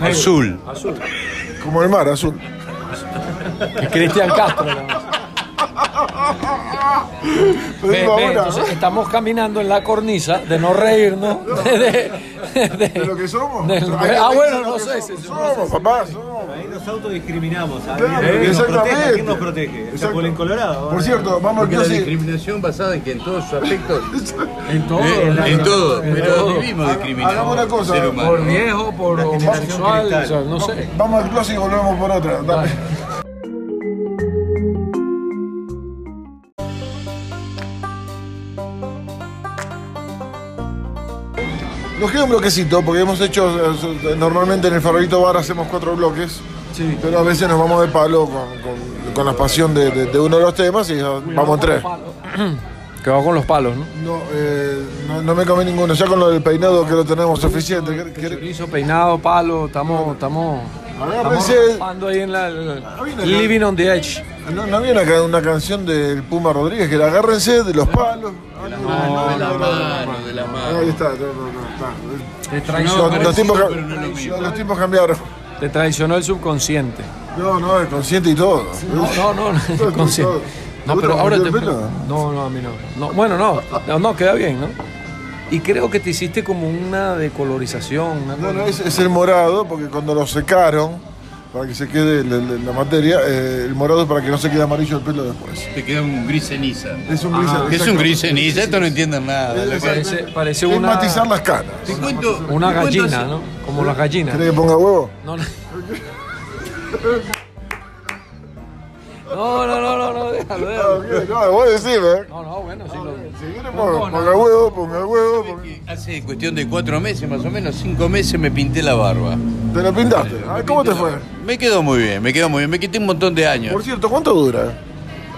Azul. Azul. Como el mar, azul. Cristian Castro. ¿No? Pero Ve, digo ve, ahora, entonces estamos caminando en la cornisa de no reírnos de, de- de- de lo que somos. del- ah, bueno, no que sé. somos. si- Somos, papá, somos. Ahí nos autodiscriminamos. Claro, ¿Quién nos exactamente. protege? ¿Quién nos protege? Chapulín Colorado. Por cierto, vamos al Porque la clásico. discriminación basada en que en todos sus aspectos. [LAUGHS] En todo. Eh, en en todo, en pero todo. vivimos discriminados. Hagamos una cosa. Por viejo, por La homosexual, cristal. o sea, no sé. Vamos al clásico y volvemos por otra. Dale. Nos queda un bloquecito porque hemos hecho, eh, normalmente en el Farolito Bar hacemos cuatro bloques, Sí. pero a veces nos vamos de palo con, con- con la pasión de, de- de uno de los temas y ya vamos en tres. [CLEARS THROAT] Que va con los palos, ¿no? No, eh, no, no me comí ninguno, ya con lo del peinado que lo tenemos suficiente. ¿Qué- qué- Chorizo, peinado, palo, estamos, estamos Agárrense. ahí en la, la- una- living on the edge. No, no había una, una canción del Puma Rodríguez que era agárrense de los palos. Ah, no, no, de la no, no, mano, no. de la Ahí está, no, no, no, está. Te Los- traicionó, los, tiempos, ca- pero no es lo mismo. los tiempos cambiaron. te traicionó el subconsciente. No, no, es consciente y todo. No, no, no, Todo, consciente. No, ¿Te pero ahora te el? No, no, a mí no. no. Bueno, no, no, no, queda bien, ¿no? Y creo que te hiciste como una decolorización, una No, es, es el morado, porque cuando lo secaron, para que se quede la, la- la materia, eh, el morado es para que no se quede amarillo el pelo después. Te queda un gris ceniza. Es un gris. ¿Qué es un gris ceniza? Esto no entienden nada. Es-. Parece, parece es una, matizar las canas. Te cuento. una te cuento gallina, ¿no? Como las gallinas. ¿Querés que ponga huevo? No, no. [LAUGHS] No, no, no, no, no, déjalo, Ah, déjalo. ok, No, vos decime, ¿eh? No, no, bueno, sí lo. Si quieres, ponga, ponga huevo, ponga huevo. ponga- Hace cuestión de cuatro meses, más o menos, cinco meses, me pinté la barba. ¿Te lo pintaste? Ah, ¿Cómo te fue? Me quedó muy bien, me quedó muy bien. Me quité un montón de años. Por cierto, ¿cuánto dura?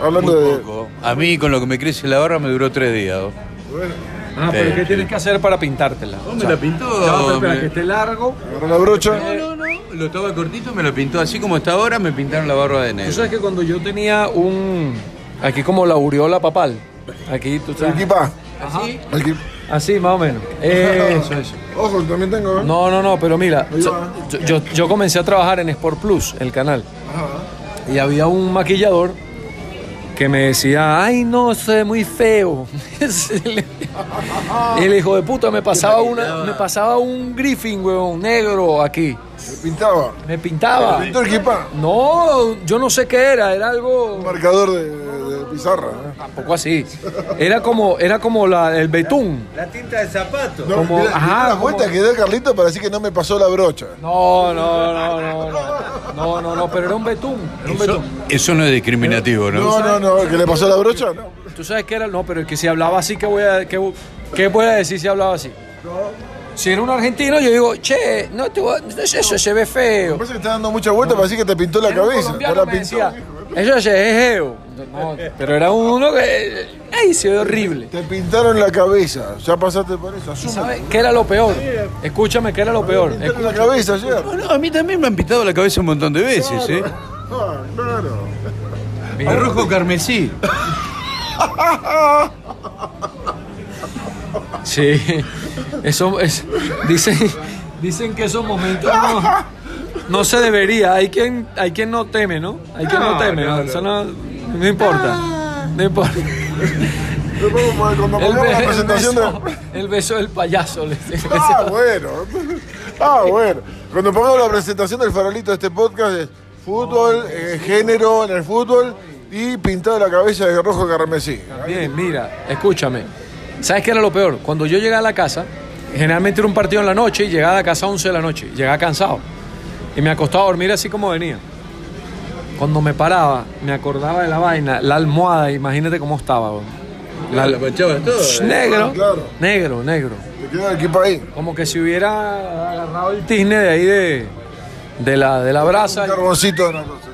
Hablando Muy de. poco. A mí, con lo que me crece la barba, me duró tres días. ¿no? Bueno, Ah, pero ¿qué tienes que hacer para pintártela? ¿Vos me la pintó? Pero espera, Me- que esté largo. agarra la brocha. No, no, no. Lo estaba cortito, me lo pintó. Así como está ahora, me pintaron la barba de Tú negro. sabes que cuando yo tenía un. Aquí como la aureola papal. Aquí, tú sabes. equipa. ¿Así? Así, más o menos. [LAUGHS] Eso, eso. Ojo, también tengo. ¿eh? No, no, no, pero mira, Ahí so- va. yo, yo- yo comencé a trabajar en Sport Plus, el canal, Ajá. y había un maquillador que me decía, ay, no, se ve muy feo. [LAUGHS] [LAUGHS] el hijo de puta me pasaba una, me pasaba un griffin, weón, negro aquí. Se pintaba. Me pintaba. Pintó el equipa. No, yo no sé qué era, era algo Un marcador de pizarra. ¿eh? tampoco así. Era como, era como la, el betún. La tinta de zapato. No, Como- mirá, ajá, mirá la como- vuelta que dio Carlito para decir que no me pasó la brocha. No, no, no, no, no, no, no, no, pero era un betún, era un Eso, betún. eso no es discriminativo, ¿no? No, no, no, que le pasó la brocha, no. ¿Tú sabes qué era? No, pero es que si hablaba así, ¿qué voy a, qué, qué voy a decir si hablaba así? Si era un argentino, yo digo, che, no, te voy a- no es eso, se ve Me feo. parece que está dando mucha vuelta para decir que te pintó la cabeza. la me eso se es feo. No, pero era uno que, ay, se ve horrible. Te pintaron la cabeza. Ya pasaste por eso. ¿Sabes qué era lo peor? Escúchame, ¿qué era lo peor? Te pintaron la cabeza ayer. No, no, a mí también me han pintado la cabeza un montón de veces, ¿eh? Ah, claro. De rojo carmesí. [LAUGHS] Sí, eso es, dicen, dicen que esos momentos no, no se debería. Hay quien, hay quien no teme, ¿no? Hay quien no, No, teme, no, ¿no? no. No, no importa. No importa. Cuando El, pongamos be- la el presentación beso, de. el beso del payaso. Ah, bueno. Ah, bueno. Cuando pongamos la presentación del farolito de este podcast es fútbol, eh, género en el fútbol y pintado la cabeza de rojo carmesí. Bien, mira, escúchame. ¿Sabes qué era lo peor? Cuando yo llegaba a la casa, generalmente era un partido en la noche y llegaba a casa a 11 de la noche. Llegaba cansado. Y me acostaba a dormir así como venía. Cuando me paraba, me acordaba de la vaina, la almohada, imagínate cómo estaba. La- La todo. ¿eh? negro, Claro. negro, negro. Te el equipo ahí. Como que si hubiera agarrado el tizne de ahí de, de, la, de la brasa. Un carboncito de una cosa,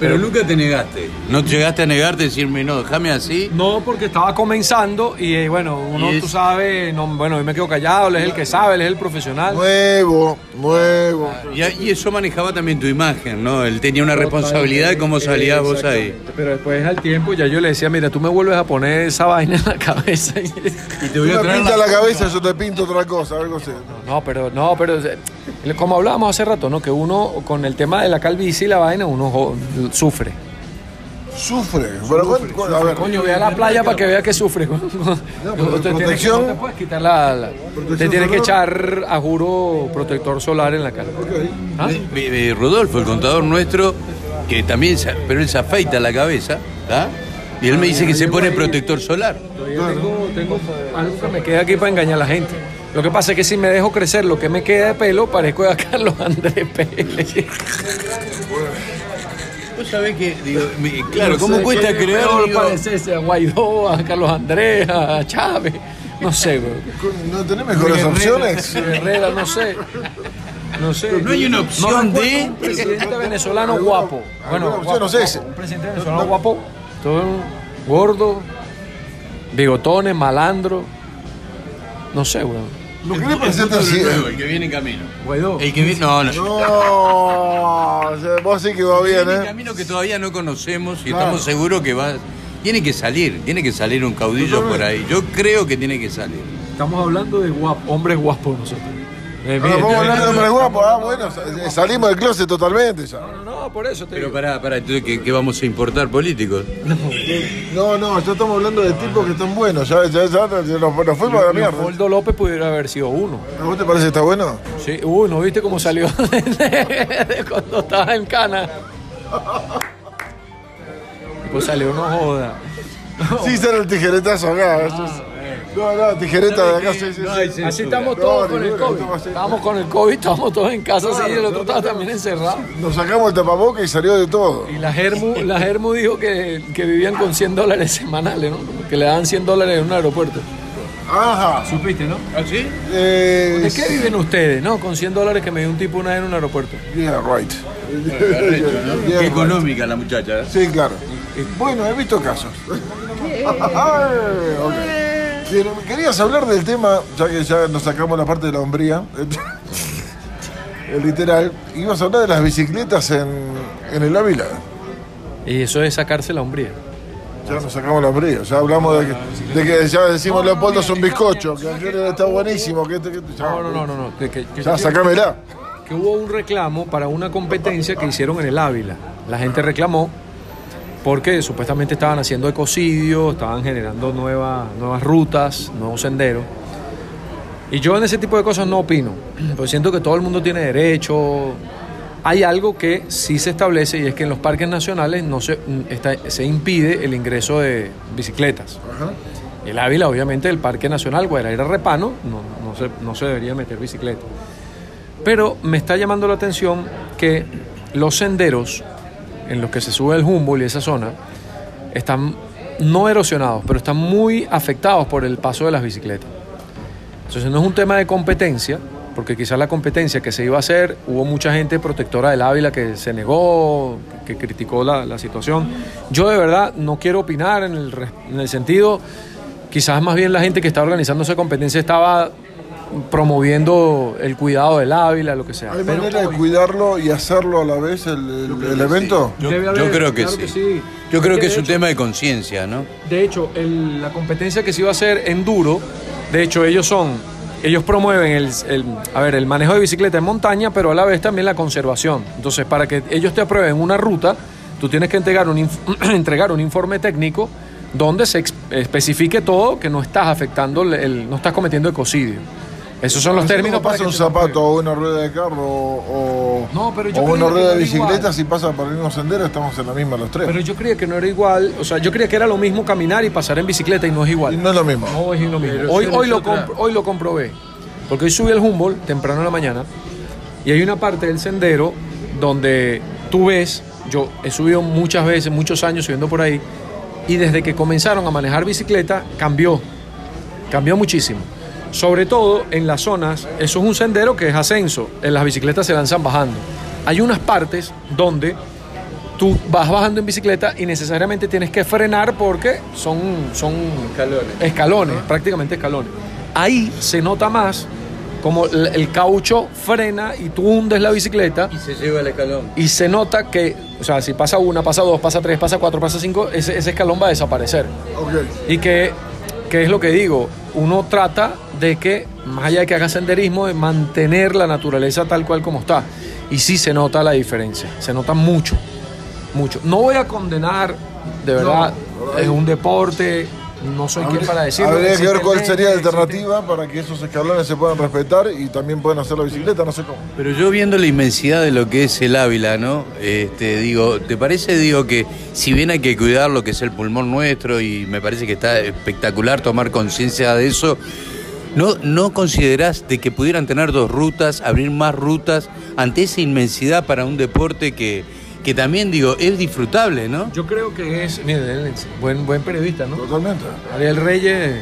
Pero nunca te negaste. No llegaste a negarte y decirme, no, déjame así. No, porque estaba comenzando y eh, bueno, uno, Y tú sabes, no, bueno, yo me quedo callado, él es el que sabe, él es el profesional. Nuevo, nuevo. Y, y eso manejaba también tu imagen, ¿no? Él tenía una responsabilidad de cómo salías vos ahí. Pero después al tiempo ya yo le decía, mira, tú me vuelves a poner esa [LAUGHS] vaina en la cabeza. y- [LAUGHS] Y te Tú voy a me traer pinta la- la cabeza, yo te pinto otra cosa, algo así. No, pero, no, pero eh, como hablábamos hace rato, ¿no? Que uno con el tema de la calvicie y la vaina, uno sufre. Sufre. Pero, ¿cuál- cuál- a ver, Coño, ve a la playa para que vea que sufre. [LAUGHS] pero Te tienes que- protección- no te puedes quitar la, la- Protección te tienes que echar a juro protector solar en la cara. ¿Ah? Eh, eh, Rodolfo, el contador nuestro, que también, se- pero él se afeita la cabeza, ¿tá? Y él me dice que se pone protector solar. Todavía tengo, tengo algo que me queda aquí para engañar a la gente. Lo que pasa es que si me dejo crecer lo que me queda de pelo, parezco a Carlos [LAUGHS] Andrés Pérez. Vos sabés que, digo, me- claro, No ¿cómo cuesta ¿qué creer? peor digo, parecerse a Guaidó, a Carlos Andrés, a Chávez? No sé, güey. ¿No tenés mejores opciones? [LAUGHS] Herrera, no sé. No sé. No hay una opción recuerdo de- Un presidente venezolano guapo. Bueno, no sé, ese. Un presidente venezolano guapo. Todo gordo, bigotones, malandro. No sé, güey. ¿No querés presente el así? nuevo, el que viene en camino. Guaidó. El que viene, no, no. No, vos sí que va que bien, ¿eh? camino que todavía no conocemos y Claro. estamos seguros que va. Tiene que salir, tiene que salir un caudillo por ahí. Yo creo que tiene que salir. Estamos hablando de guap- hombres guapos nosotros. Eh, Ahora bien, vamos a hablar de bien. hombres guapos. Ah, bueno, sa- salimos del closet totalmente ya. No, no, por eso te Pero digo. pará, pará, entonces, ¿qué, qué vamos a importar políticos? No, no, ya estamos hablando de tipos que están buenos. Ya, ya, ya, ya nos, nos fuimos a la mierda. Leopoldo López pudiera haber sido uno. ¿A vos te parece que está bueno? Sí, uy, ¿no viste cómo salió [LAUGHS] de, cuando estaba en Cana? Pues salió, no joda. Sí, será el tijeretazo acá. eso es- No, no, tijereta de acá, sí, sí, sí. Así estamos No, todos con el COVID. estamos así. Estábamos con el COVID, estábamos todos en casa, sí, y el otro estaba también encerrado. Nos sacamos el tapaboca y salió de todo. Y la Germu, la Germu dijo que, que vivían con 100 dólares semanales, ¿no? Que le daban 100 dólares en un aeropuerto. Ajá. ¿Supiste, no? ¿Ah, sí? Eh, ¿De qué viven ustedes, no? Con 100 dólares que me dio un tipo una vez en un aeropuerto. Yeah, right. Qué económica la muchacha. ¿eh? Sí, claro. Bueno, he visto casos. [LAUGHS] Querías hablar del tema, ya que ya nos sacamos la parte de la hombría, el [LAUGHS] literal, ibas a hablar de las bicicletas en, en el Ávila. Y eso es sacarse la hombría. Ya nos sacamos la hombría, ya hablamos de que, de que ya decimos Leopoldo es un bizcocho, que aquel está buenísimo, que este, que este- ya, No, no, no, no. no. Que, que- que- ya sacámela. que hubo un reclamo para una competencia que hicieron en el Ávila. La gente reclamó porque supuestamente estaban haciendo ecocidio, estaban generando nuevas, nuevas rutas, nuevos senderos. Y yo en ese tipo de cosas no opino, [CLEARS THROAT] pues siento que todo el mundo tiene derecho. Hay algo que sí se establece y es que en los parques nacionales no se, está- se impide el ingreso de bicicletas. El Ávila, obviamente, el Parque Nacional Guadalajara Repano, no, no, se, no se debería meter bicicleta. Pero me está llamando la atención que los senderos en los que se sube el Humboldt y esa zona están no erosionados, pero están muy afectados por el paso de las bicicletas. Entonces no es un tema de competencia, porque quizás la competencia que se iba a hacer, hubo mucha gente protectora del Ávila que se negó, que criticó la, la situación. Yo de verdad no quiero opinar en el, en el sentido, quizás más bien la gente que está organizando esa competencia estaba promoviendo el cuidado del Ávila, lo que sea. ¿Hay Pero manera de cuidarlo y hacerlo a la vez el, el- el evento? Yo, yo creo que, claro sí. que sí. Yo creo que es un hecho- tema de conciencia, ¿no? De hecho, el- la competencia que se iba a hacer en duro, de hecho ellos son, ellos promueven el, el- a ver, el manejo de bicicleta en montaña, pero a la vez también la conservación. Entonces, para que ellos te aprueben una ruta, tú tienes que entregar un, inf- [CLEARS THROAT] entregar un informe técnico donde se especifique todo que no estás afectando, el- el- no estás cometiendo ecocidio. Esos son los términos para pasa un zapato o una rueda de carro o, No, pero yo o una rueda de igual. bicicleta, si pasa por el mismo sendero, estamos en la misma los tres. Pero yo creía que no era igual, o sea, yo creía que era lo mismo caminar y pasar en bicicleta y no es igual. Y no es lo mismo. No es lo mismo. Pero Hoy, hoy, lo hoy lo comprobé. Porque hoy subí al Humboldt temprano en la mañana y hay una parte del sendero donde tú ves yo he subido muchas veces, muchos años subiendo por ahí, y desde que comenzaron a manejar bicicleta, cambió, cambió muchísimo. Sobre todo en las zonas, eso es un sendero que es ascenso, en las bicicletas se lanzan bajando. Hay unas partes donde tú vas bajando en bicicleta y necesariamente tienes que frenar porque son, son Escalones. escalones, prácticamente escalones. Ahí se nota más como el, el caucho frena y tú hundes la bicicleta Y se lleva el escalón. y se nota que, o sea, si pasa una, pasa dos, pasa tres, pasa cuatro, pasa cinco, ese, ese escalón va a desaparecer. Y que, que es lo que digo, uno trata de que, más allá de que haga senderismo, de mantener la naturaleza tal cual como está. Y sí se nota la diferencia, se nota mucho, mucho. No voy a condenar, de verdad, No, es un deporte, no soy quien para decirlo. Habría que ver cuál sería la existe- alternativa para que esos escalones se puedan respetar y también puedan hacer la bicicleta, no sé cómo. Pero yo viendo la inmensidad de lo que es el Ávila, ¿no? Este, digo, ¿te parece, digo, que si bien hay que cuidar lo que es el pulmón nuestro y me parece que está espectacular tomar conciencia de eso, ¿no, ¿no considerás de que pudieran tener dos rutas, abrir más rutas ante esa inmensidad para un deporte que, que también, digo, es disfrutable, ¿no? Yo creo que es, mire, buen, buen periodista, ¿no? Totalmente. Ariel Reyes,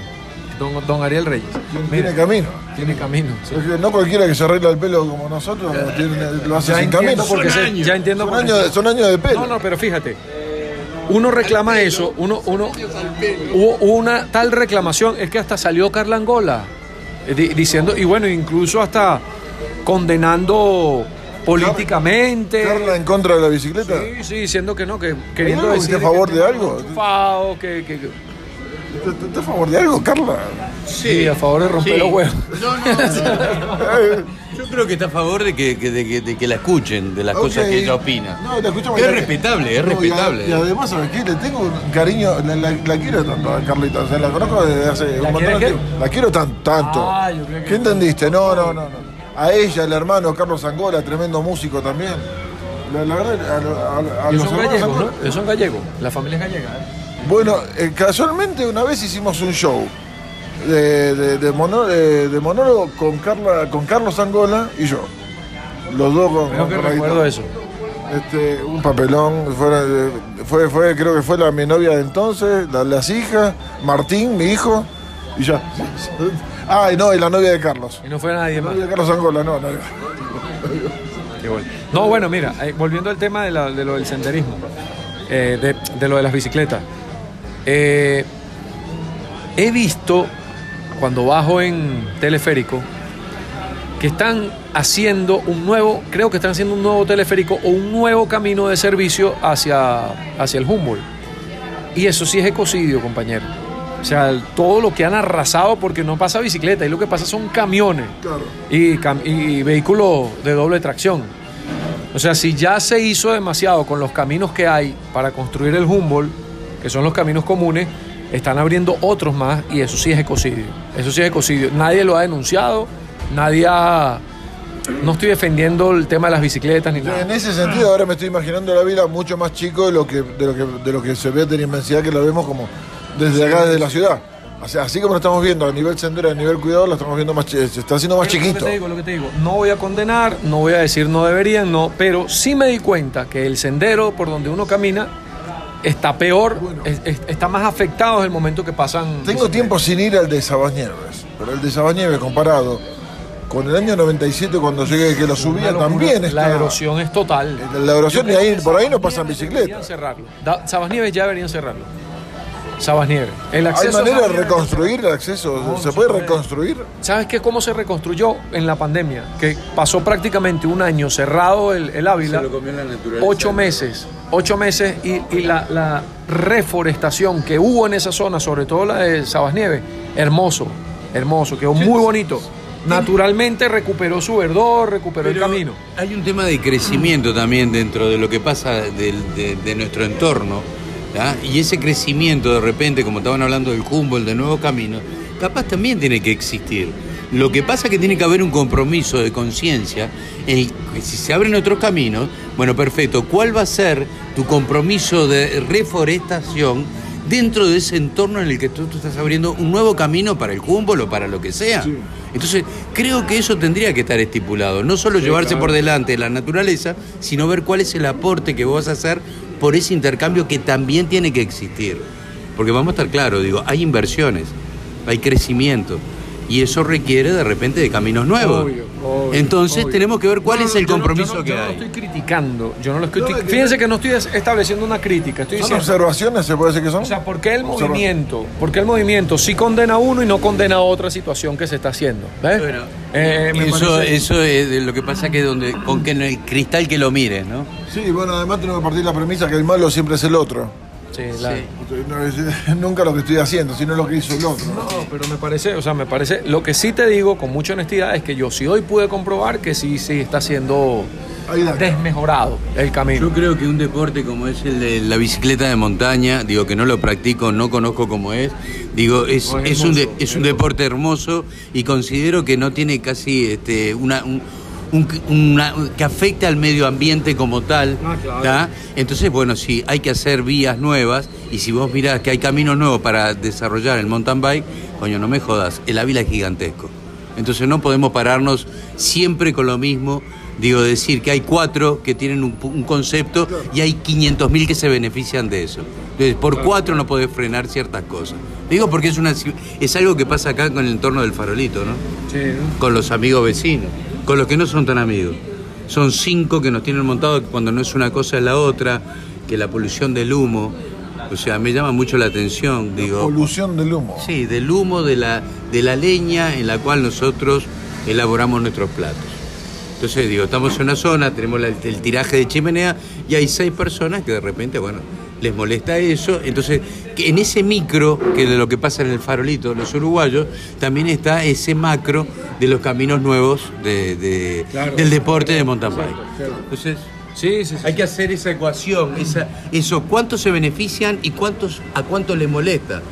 don, don Ariel Reyes. Tiene Mira, camino. tiene camino. sí. Es que no cualquiera que se arregla el pelo como nosotros tiene- lo hace Ya sin camino. qué se- ya entiendo Son años, son años de pelo. No, no, pero fíjate. Uno reclama eso, uno, uno, hubo hubo una tal reclamación, es que hasta salió Carla Angola diciendo, y bueno, incluso hasta condenando políticamente. Carla en contra de la bicicleta. Sí, sí, diciendo que no, que queriendo decir. a favor que de algo? FAO, que, que- que- ¿Estás a favor de algo, Carla? sí, a favor de romper Sí. los huevos. Eh, [LAUGHS] Yo creo que está a favor de que, que- de que, de que la escuchen, de las cosas que ella opina. No, la escuchamos es respetable, es No, y respetable. Y, además, ¿sabes qué? Le tengo un cariño, la, la- la quiero tanto a Carlita, o sea, la conozco desde hace un montón de tiempo. La quiero tan, tanto. Ah, yo creo que- ¿Qué entendiste? No, no, no, no. A ella, el hermano Carlos Angola, tremendo músico también. La, la verdad, a, a- a los son gallegos, ¿no? Ellos son gallegos. La familia es gallega. ¿eh? Bueno, eh, casualmente una vez hicimos un show de, de, de mono- de- monólogo con, Carla, con Carlos Angola y yo. Los dos con, Creo que recuerdo eso. Este, un papelón, fue, fue, creo que fue la mi novia de entonces, la- las hijas, Martín, mi hijo, y ya. [LAUGHS] Ah, y no, y la novia de Carlos. Y no fue nadie La más. novia de Carlos Angola, no, no. Bueno. No, bueno, mira, eh, volviendo al tema de, la- de lo del senderismo, eh, de, de lo de las bicicletas. Eh, he visto, cuando bajo en teleférico, que están haciendo un nuevo, creo que están haciendo un nuevo teleférico o un nuevo camino de servicio hacia, hacia el Humboldt. Y eso sí es ecocidio, compañero. O sea, todo lo que han arrasado porque no pasa bicicleta y lo que pasa son camiones Claro. y, cam- y vehículos de doble tracción. O sea, si ya se hizo demasiado con los caminos que hay para construir el Humboldt, que son los caminos comunes, están abriendo otros más y eso sí es ecocidio. Eso sí es ecocidio. Nadie lo ha denunciado, nadie ha... No estoy defendiendo el tema de las bicicletas ni En nada. ese sentido, ahora me estoy imaginando la vila mucho más chico de lo que, de lo que, de lo que se ve de la inmensidad que la vemos como desde acá, desde la ciudad. O sea, así como lo estamos viendo a nivel sendero, a nivel cuidado, lo estamos viendo más se está haciendo más Lo chiquito. que te digo, lo que te digo, no voy a condenar, no voy a decir no deberían, no, pero sí me di cuenta que el sendero por donde uno camina está peor, es- es- está más afectado desde el momento que pasan. Tengo tiempo sin ir al de Sabañeves, pero el de Sabañeves comparado con el año 97 cuando llegué que lo subía locura. también está. La erosión es total. La erosión y ahí, por ahí no pasan Deberían bicicletas. cerrarlo. Da- Sabas Nieves ya deberían cerrarlo. Sabas Nieves. El ¿Hay acceso a manera de reconstruir el acceso? No, ¿Se puede se puede. reconstruir? ¿Sabes qué? ¿Cómo se reconstruyó en la pandemia? Que pasó prácticamente un año cerrado el, el Ávila. Se lo comió la naturaleza. Ocho meses, ocho meses y, y la, la reforestación que hubo en esa zona, sobre todo la de Sabas Nieves, hermoso, hermoso, quedó muy bonito. Naturalmente recuperó su verdor, recuperó el camino. Hay un tema de crecimiento también dentro de lo que pasa del- de, de nuestro entorno. ¿tá? Y ese crecimiento de repente, como estaban hablando del Humboldt, de nuevo camino, capaz también tiene que existir. Lo que pasa es que tiene que haber un compromiso de conciencia. en que Si se abren otros caminos, bueno, perfecto. ¿Cuál va a ser tu compromiso de reforestación dentro de ese entorno en el que tú, tú estás abriendo un nuevo camino para el o para lo que sea. Sí. Entonces, creo que eso tendría que estar estipulado. No solo llevarse claro. por delante la naturaleza, sino ver cuál es el aporte que vos vas a hacer por ese intercambio que también tiene que existir. Porque vamos a estar claros, digo, hay inversiones, hay crecimiento. Y eso requiere de repente de caminos nuevos. Obvio, obvio, Entonces obvio. tenemos que ver cuál No, es no, el yo no- compromiso yo no, que yo no hay. lo estoy criticando. Yo no lo estoy que- Fíjense que no estoy es- estableciendo una crítica. Estoy ¿Son diciendo. observaciones, se puede decir que son? O sea, ¿por qué el movimiento? ¿Por qué el movimiento sí condena a uno y no condena a otra situación que se está haciendo? ¿Ves? Bueno, Eh, me Eso, parece- eso es de lo que pasa que donde con que en el cristal que lo mires, ¿no? Sí, bueno, además tenemos que partir la premisa que el malo siempre es el otro. Sí, la- Sí. No es [LAUGHS] nunca lo que estoy haciendo, sino lo que hizo el otro. No, pero me parece, o sea, me parece, lo que sí te digo con mucha honestidad es que yo sí hoy pude comprobar que sí, sí está siendo desmejorado el camino. Yo creo que un deporte como es el de la bicicleta de montaña, digo que no lo practico, no conozco cómo es, digo, es, No, es es un, de- es un deporte hermoso y considero que no tiene casi este, una... un- un- una- que afecte al medio ambiente como tal. Ah, claro. Entonces, bueno, sí, hay que hacer vías nuevas y si vos mirás que hay caminos nuevos para desarrollar el mountain bike, coño, no me jodas, el Ávila es gigantesco. Entonces no podemos pararnos siempre con lo mismo, digo, decir que hay cuatro que tienen un, concepto y hay 500.000 que se benefician de eso. Entonces, por cuatro no podés frenar ciertas cosas. Digo porque es, una, es algo que pasa acá con el entorno del farolito, ¿no? Sí, Con los amigos vecinos, con los que no son tan amigos. Son cinco que nos tienen montado cuando no es una cosa es la otra, que la polución del humo. O sea, me llama mucho la atención, digo. Polución del humo. Sí, del humo de la, de la leña en la cual nosotros elaboramos nuestros platos. Entonces, digo, estamos en una zona, tenemos el tiraje de chimenea y hay seis personas que de repente, bueno, les molesta eso. Entonces, que en ese micro, que de lo que pasa en el farolito, los uruguayos, también está ese macro de los caminos nuevos de, de- Claro. del deporte de mountain bike. Entonces, sí, sí. sí. hay que hacer esa ecuación, esa, eso, cuántos se benefician y cuántos a cuántos les molesta.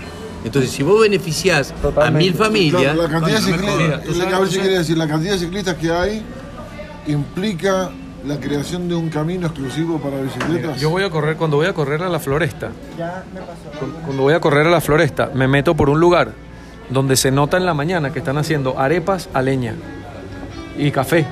Entonces, si vos beneficiás a mil familias, La, la cantidad de coño, no me ciclistas, jodas. ¿tú sabes a ver cómo si se- quiere decir, la cantidad de ciclistas que hay implica la creación de un camino exclusivo para bicicletas. Yo voy a correr, cuando voy a correr a la floresta, cu- cuando voy a correr a la floresta, me meto por un lugar donde se nota en la mañana que están haciendo arepas a leña y café.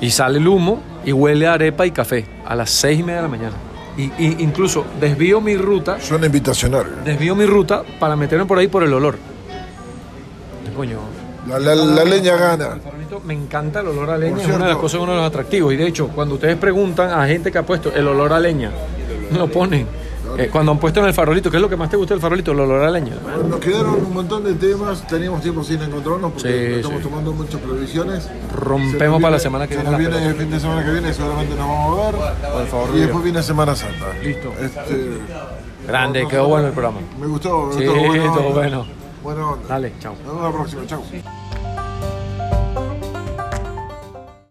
Y sale el humo y huele a arepa y café a las seis y media de la mañana. Y, y incluso desvío mi ruta, Suena invitacional. desvío mi ruta para meterme por ahí por el olor. Coño, La, la- la leña gana. me encanta el olor a leña, Por es una de las cierto. cosas, uno de los atractivos. Y de hecho, cuando ustedes preguntan a gente que ha puesto el olor a leña, [LAUGHS] lo ponen. Eh, cuando han puesto en el farolito, ¿qué es lo que más te gusta del farolito? El olor a leña. Bueno, Nos quedaron un montón de temas, teníamos tiempo sin encontrarnos porque Sí, estamos sí. tomando muchas previsiones. Rompemos nos para la viene- semana que se viene nos viene el fin de semana que viene, seguramente nos vamos a ver. Por favor, y Dios. después viene Semana Santa. Listo. Este, Grande, quedó bueno el programa. me gustó, me Sí, gustó. buena todo onda. Bueno. Dale, chao. Nos vemos la próxima, chao.